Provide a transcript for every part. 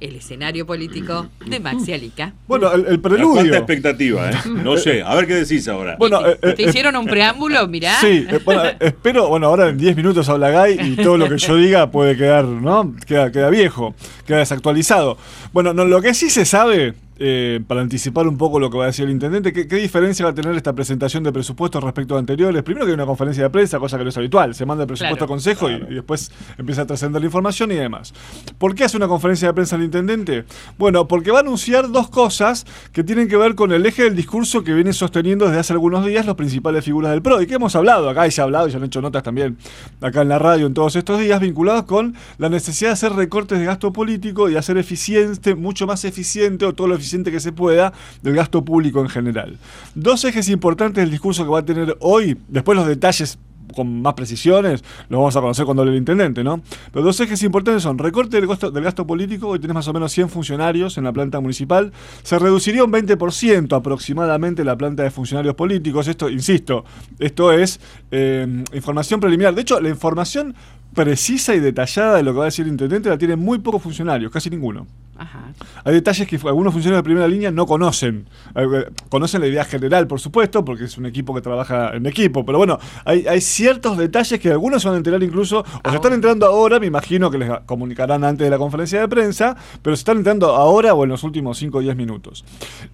el escenario político de Maxi Alica. Bueno, el, el Cuánta preludio. expectativa, ¿eh? No sé. A ver qué decís ahora. Bueno, eh, eh, ¿Te eh, hicieron un preámbulo? Mirá. Sí, eh, bueno, espero, bueno, ahora en 10 minutos habla Guy y todo lo que yo diga puede quedar, ¿no? Queda, queda viejo, queda desactualizado. Bueno, no, lo que sí se sabe, eh, para anticipar un poco lo que va a decir el intendente, ¿qué, qué diferencia va a tener esta presentación de presupuestos respecto a anteriores? Primero que hay una conferencia de prensa, cosa que no es habitual, se manda el presupuesto Claro. a consejo y- y, después empieza a trascender la información y demás. ¿Por qué hace una conferencia de prensa el intendente? Bueno, porque va a anunciar dos cosas que tienen que ver con el eje del discurso que viene sosteniendo desde hace algunos días los principales figuras del PRO y que hemos hablado acá y se ha hablado y se han hecho notas también acá en la radio en todos estos días vinculados con la necesidad de hacer recortes de gasto político y hacer eficiente, mucho más eficiente o todo lo eficiente que se pueda del gasto público en general. Dos ejes importantes del discurso que va a tener hoy, después los detalles con más precisiones, los vamos a conocer cuando hable el intendente, ¿no? Pero dos ejes importantes son recorte del gasto, del gasto político, hoy tenés más o menos 100 funcionarios en la planta municipal, se reduciría un 20% aproximadamente la planta de funcionarios políticos, esto, insisto, esto es eh, información preliminar, de hecho la información precisa y detallada de lo que va a decir el intendente la tienen muy pocos funcionarios, casi ninguno. Ajá. Hay detalles que algunos funcionarios de primera línea no conocen. Eh, eh, Conocen la idea general, por supuesto, porque es un equipo que trabaja en equipo. Pero bueno, hay, hay ciertos detalles que algunos se van a enterar incluso, o se están enterando ahora, me imagino que les comunicarán antes de la conferencia de prensa, pero se están enterando ahora o en los últimos 5 o 10 minutos.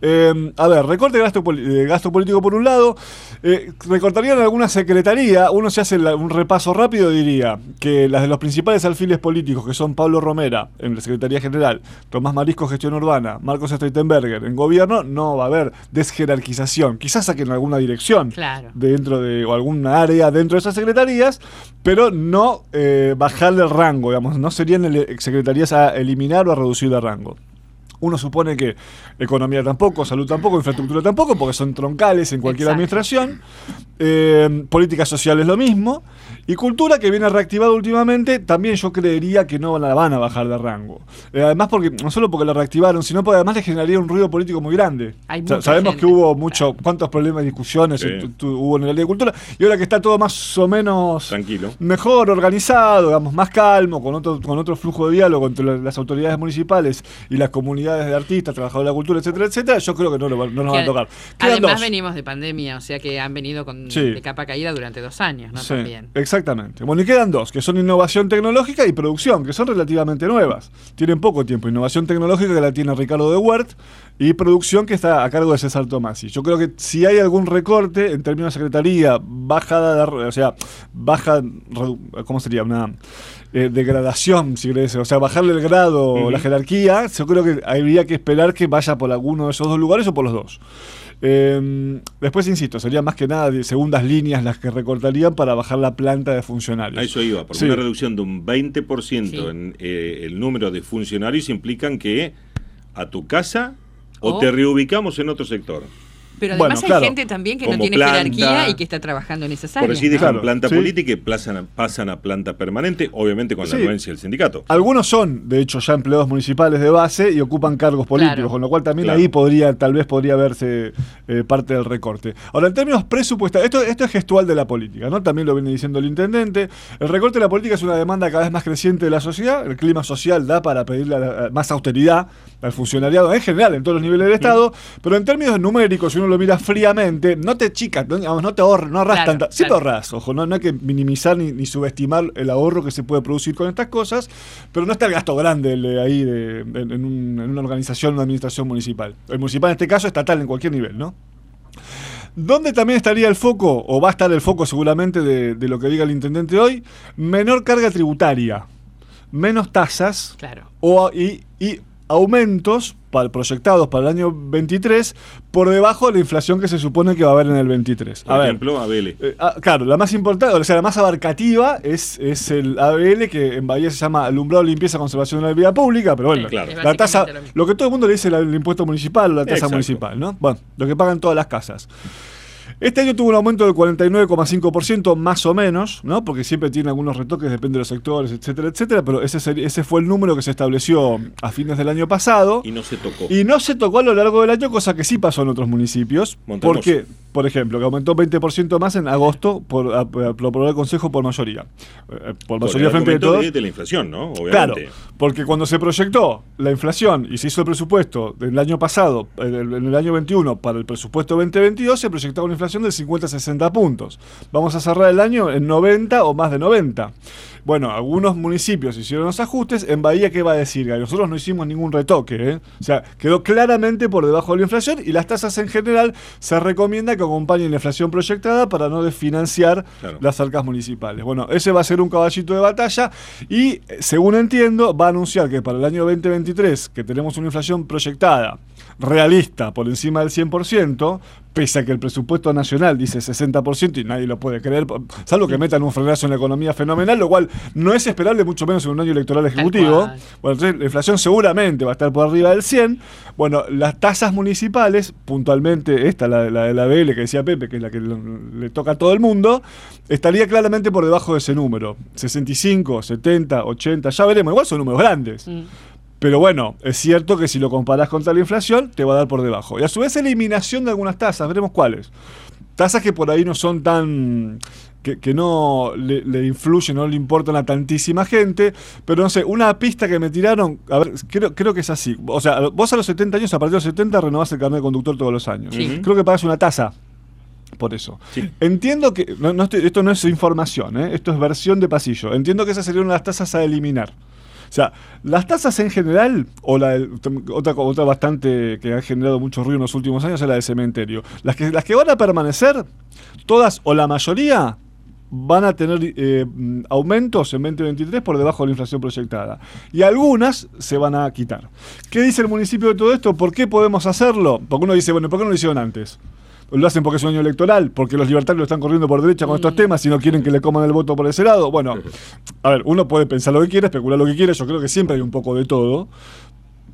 Eh, a ver, recorte de gasto, poli- de gasto político por un lado. Eh, recortarían alguna secretaría. Uno se hace la- un repaso rápido, diría que las de los principales alfiles políticos, que son Pablo Romera en la Secretaría General, Tomás Marisco, Gestión Urbana, Marcos Streitenberger en Gobierno, no va a haber desjerarquización. Quizás saquen alguna dirección Claro. dentro de, o alguna área dentro de esas secretarías, pero no eh, bajarle el rango, digamos, no serían ele- secretarías a eliminar o a reducir de rango. Uno supone que economía tampoco, salud tampoco, infraestructura tampoco, porque son troncales en cualquier Exacto. administración. Eh, política social es lo mismo. Y cultura, que viene reactivada últimamente, también yo creería que no la van a bajar de rango. Eh, además, porque no solo porque la reactivaron, sino porque además le generaría un ruido político muy grande. Hay Sa- mucha sabemos gente. que hubo mucho, cuántos problemas y discusiones Sí. tu- tu- hubo en la ley de cultura. Y ahora que está todo más o menos Tranquilo. mejor organizado, digamos, más calmo, con otro, con otro flujo de diálogo entre la- las autoridades municipales y las comunidades de artistas, trabajadores de la cultura, etcétera, etcétera, yo creo que no, lo va- no nos van a Que tocar. Quedan Además dos. venimos de pandemia, o sea que han venido con Sí. de capa caída durante dos años, ¿no? Sí, También. exactamente. Bueno, y quedan dos, que son innovación tecnológica y producción, que son relativamente nuevas. Tienen poco tiempo. Innovación tecnológica que la tiene Ricardo de Huert y producción que está a cargo de César Tomasi. Yo creo que si hay algún recorte en términos de secretaría, bajada, de- o sea, baja, ¿cómo sería? Una eh, degradación, si querés, o sea, bajarle el grado o la jerarquía, yo creo que habría que esperar que vaya por alguno de esos dos lugares o por los dos. Eh, después, insisto, sería más que nada de segundas líneas las que recortarían para bajar la planta de funcionarios. A eso iba, porque Sí. una reducción de un 20% Sí. en eh, el número de funcionarios implican que a tu casa o Oh. te reubicamos en otro sector. Pero Bueno, además hay claro. gente también que no tiene planta. jerarquía y que está trabajando en esas Por áreas. así ¿no? dejan Claro, planta sí. política y pasan a, pasan a planta permanente, obviamente con Sí. la anuencia del sindicato. Algunos son, de hecho, ya empleados municipales de base y ocupan cargos políticos, Claro. con lo cual también Claro. ahí podría, tal vez podría verse eh, parte del recorte. Ahora, en términos presupuestarios, esto, esto es gestual de la política, ¿no? También lo viene diciendo el intendente. El recorte de la política es una demanda cada vez más creciente de la sociedad. El clima social da para pedirle a la- a más austeridad al funcionariado en general, en todos los niveles del Estado. Pero en términos numéricos, si uno lo miras fríamente, no te chicas, no, te ahorras, no ahorras Claro, tanta. Siempre claro. ahorras, ojo, no, no hay que minimizar ni, ni subestimar el ahorro que se puede producir con estas cosas, pero no está el gasto grande el de ahí de- en, en un- en una organización, una administración municipal. El municipal en este caso, estatal en cualquier nivel, ¿no? ¿Dónde también estaría el foco, o va a estar el foco seguramente de, de lo que diga el intendente hoy? Menor carga tributaria, menos tasas Claro. o, y, y aumentos para, proyectados para el año 23 por debajo de la inflación que se supone que va a haber en el 23. Por A ver, ejemplo, eh, ah, claro, la más importante, o sea, la más abarcativa es, es el ABL, que en Bahía se llama Alumbrado, Limpieza, Conservación de la Vida Pública, pero bueno, Sí, claro. la tasa, lo que todo el mundo le dice la- el impuesto municipal o la tasa municipal, ¿no? Bueno, lo que pagan todas las casas. Este año tuvo un aumento del 49,5% más o menos, ¿no? Porque siempre tiene algunos retoques, depende de los sectores, etcétera, etcétera, pero ese, ese fue el número que se estableció a fines del año pasado. Y no se tocó. Y no se tocó a lo largo del año, cosa que sí pasó en otros municipios. Montermoso. Porque, por ejemplo, que aumentó 20% más en agosto, por, a- a- lo aprobó el Consejo por mayoría. Eh, por mayoría frente de todos. de, de la inflación, ¿no? Obviamente. Claro, porque cuando se proyectó la inflación y se hizo el presupuesto del año pasado, en el, en el año 21, para el presupuesto 2022, se proyectaba una inflación del 50-60 puntos. Vamos a cerrar el año en 90 o más de 90. Bueno, algunos municipios hicieron los ajustes. En Bahía, ¿qué va a decir? Nosotros no hicimos ningún retoque. ¿eh? O sea, quedó claramente por debajo de la inflación y las tasas en general se recomienda que acompañen la inflación proyectada para no desfinanciar Claro. las arcas municipales. Bueno, ese va a ser un caballito de batalla y, eh, según entiendo, va a anunciar que para el año 2023, que tenemos una inflación proyectada realista por encima del 100%, pese a que el presupuesto nacional dice 60% y nadie lo puede creer, salvo que metan un frenazo en la economía fenomenal, lo cual no es esperable mucho menos en un año electoral ejecutivo. Bueno, entonces la inflación seguramente va a estar por arriba del 100. Bueno, las tasas municipales, puntualmente esta, la, la de la BL que decía Pepe, que es la que le toca a todo el mundo, estaría claramente por debajo de ese número. 65, 70, 80, ya veremos, igual son números grandes. Mm. Pero bueno, es cierto que si lo comparás contra la inflación, te va a dar por debajo. Y a su vez, eliminación de algunas tasas, veremos cuáles. Tasas que por ahí no son tan. que, que no le, le influyen, no le importan a tantísima gente. Pero no sé, una pista que me tiraron, a ver, creo, creo que es así. O sea, vos a los 70 años, a partir de los 70, renovás el carnet de conductor todos los años. Sí. Creo que pagas una tasa. Por eso. Sí. Entiendo que. no- no estoy- esto no es información, ¿eh? esto es versión de pasillo. Entiendo que esas serían las tasas a eliminar. O sea, las tasas en general, o la otra, otra bastante que ha generado mucho ruido en los últimos años es la del cementerio. Las que, las que van a permanecer, todas o la mayoría, van a tener eh, aumentos en 2023 por debajo de la inflación proyectada. Y algunas se van a quitar. ¿Qué dice el municipio de todo esto? ¿Por qué podemos hacerlo? Porque uno dice, bueno, ¿por qué no lo hicieron antes? Lo hacen porque es un año electoral, porque los libertarios lo están corriendo por derecha con estos temas y no quieren que le coman el voto por ese lado. Bueno, a ver, uno puede pensar lo que quiera, especular lo que quiera, yo creo que siempre hay un poco de todo.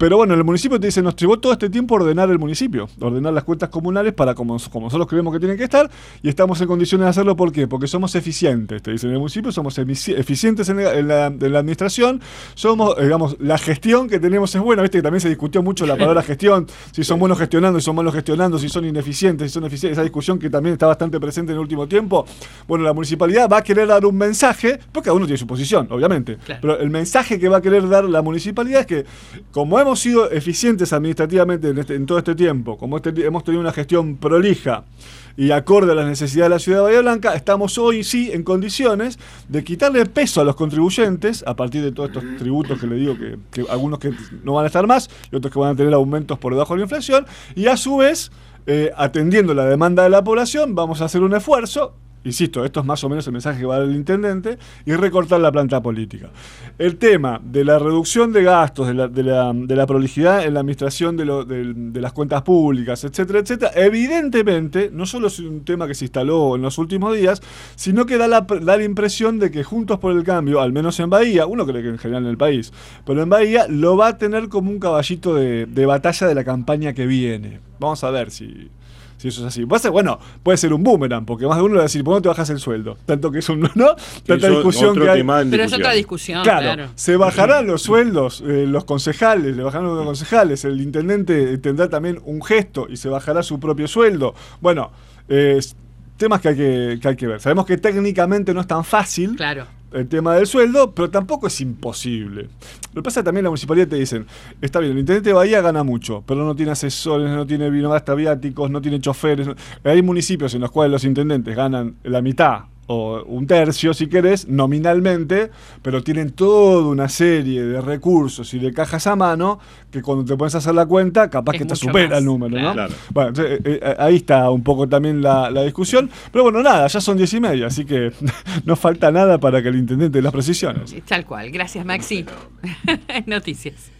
Pero bueno, el municipio te dice, nos llevó todo este tiempo ordenar el municipio, ordenar las cuentas comunales para como, como nosotros creemos que tienen que estar, y estamos en condiciones de hacerlo, ¿por qué? Porque somos eficientes, te dicen en el municipio, somos eficientes en la, en la- en la administración, somos, eh, digamos, la gestión que tenemos es buena, viste que también se discutió mucho la palabra gestión, si son buenos gestionando, si son malos gestionando, si son ineficientes, si son eficientes, esa discusión que también está bastante presente en el último tiempo. Bueno, la municipalidad va a querer dar un mensaje, porque cada uno tiene su posición, obviamente, Claro. pero el mensaje que va a querer dar la municipalidad es que, como hemos sido eficientes administrativamente en, este- todo este tiempo, como este- hemos tenido una gestión prolija y acorde a las necesidades de la ciudad de Bahía Blanca, estamos hoy sí en condiciones de quitarle peso a los contribuyentes a partir de todos estos tributos que le digo que, que algunos que no van a estar más y otros que van a tener aumentos por debajo de la inflación. Y a su vez eh, atendiendo la demanda de la población vamos a hacer un esfuerzo Insisto, esto es más o menos el mensaje que va a dar el intendente y recortar la planta política. El tema de la reducción de gastos, de la, de la- prolijidad en la administración de, del- las cuentas públicas, etcétera, etcétera, evidentemente no solo es un tema que se instaló en los últimos días, sino que da la, da la impresión de que Juntos por el Cambio, al menos en Bahía, uno cree que en general en el país, pero en Bahía lo va a tener como un caballito de batalla de la campaña que viene. Vamos a ver si, si eso es así. Puede ser, bueno, puede ser un boomerang, porque más de uno le va a decir, ¿por qué no te bajas el sueldo? Tanto que es un, ¿no? Tanta discusión que hay. Pero es otra discusión, Claro, claro. se bajarán los sueldos, eh, los concejales, le bajarán los concejales, el intendente tendrá también un gesto y se bajará su propio sueldo. Bueno, eh, temas que hay que, que hay que ver. Sabemos que técnicamente no es tan fácil, Claro. El tema del sueldo, pero tampoco es imposible. Lo que pasa también la municipalidad te dicen, está bien, el intendente de Bahía gana mucho, pero no tiene asesores, no tiene vino, gasta viáticos, no tiene choferes. Hay municipios en los cuales los intendentes ganan la mitad o un tercio, si querés, nominalmente, pero tienen toda una serie de recursos y de cajas a mano que cuando te pones a hacer la cuenta, capaz Es que te supera más, el número, ¿no? claro. Bueno, entonces, eh, eh, ahí está un poco también la, la discusión. Pero bueno, nada, ya son diez y media, así que no falta nada para que el intendente dé las precisiones. Tal cual. Gracias, Maxi. Noticias.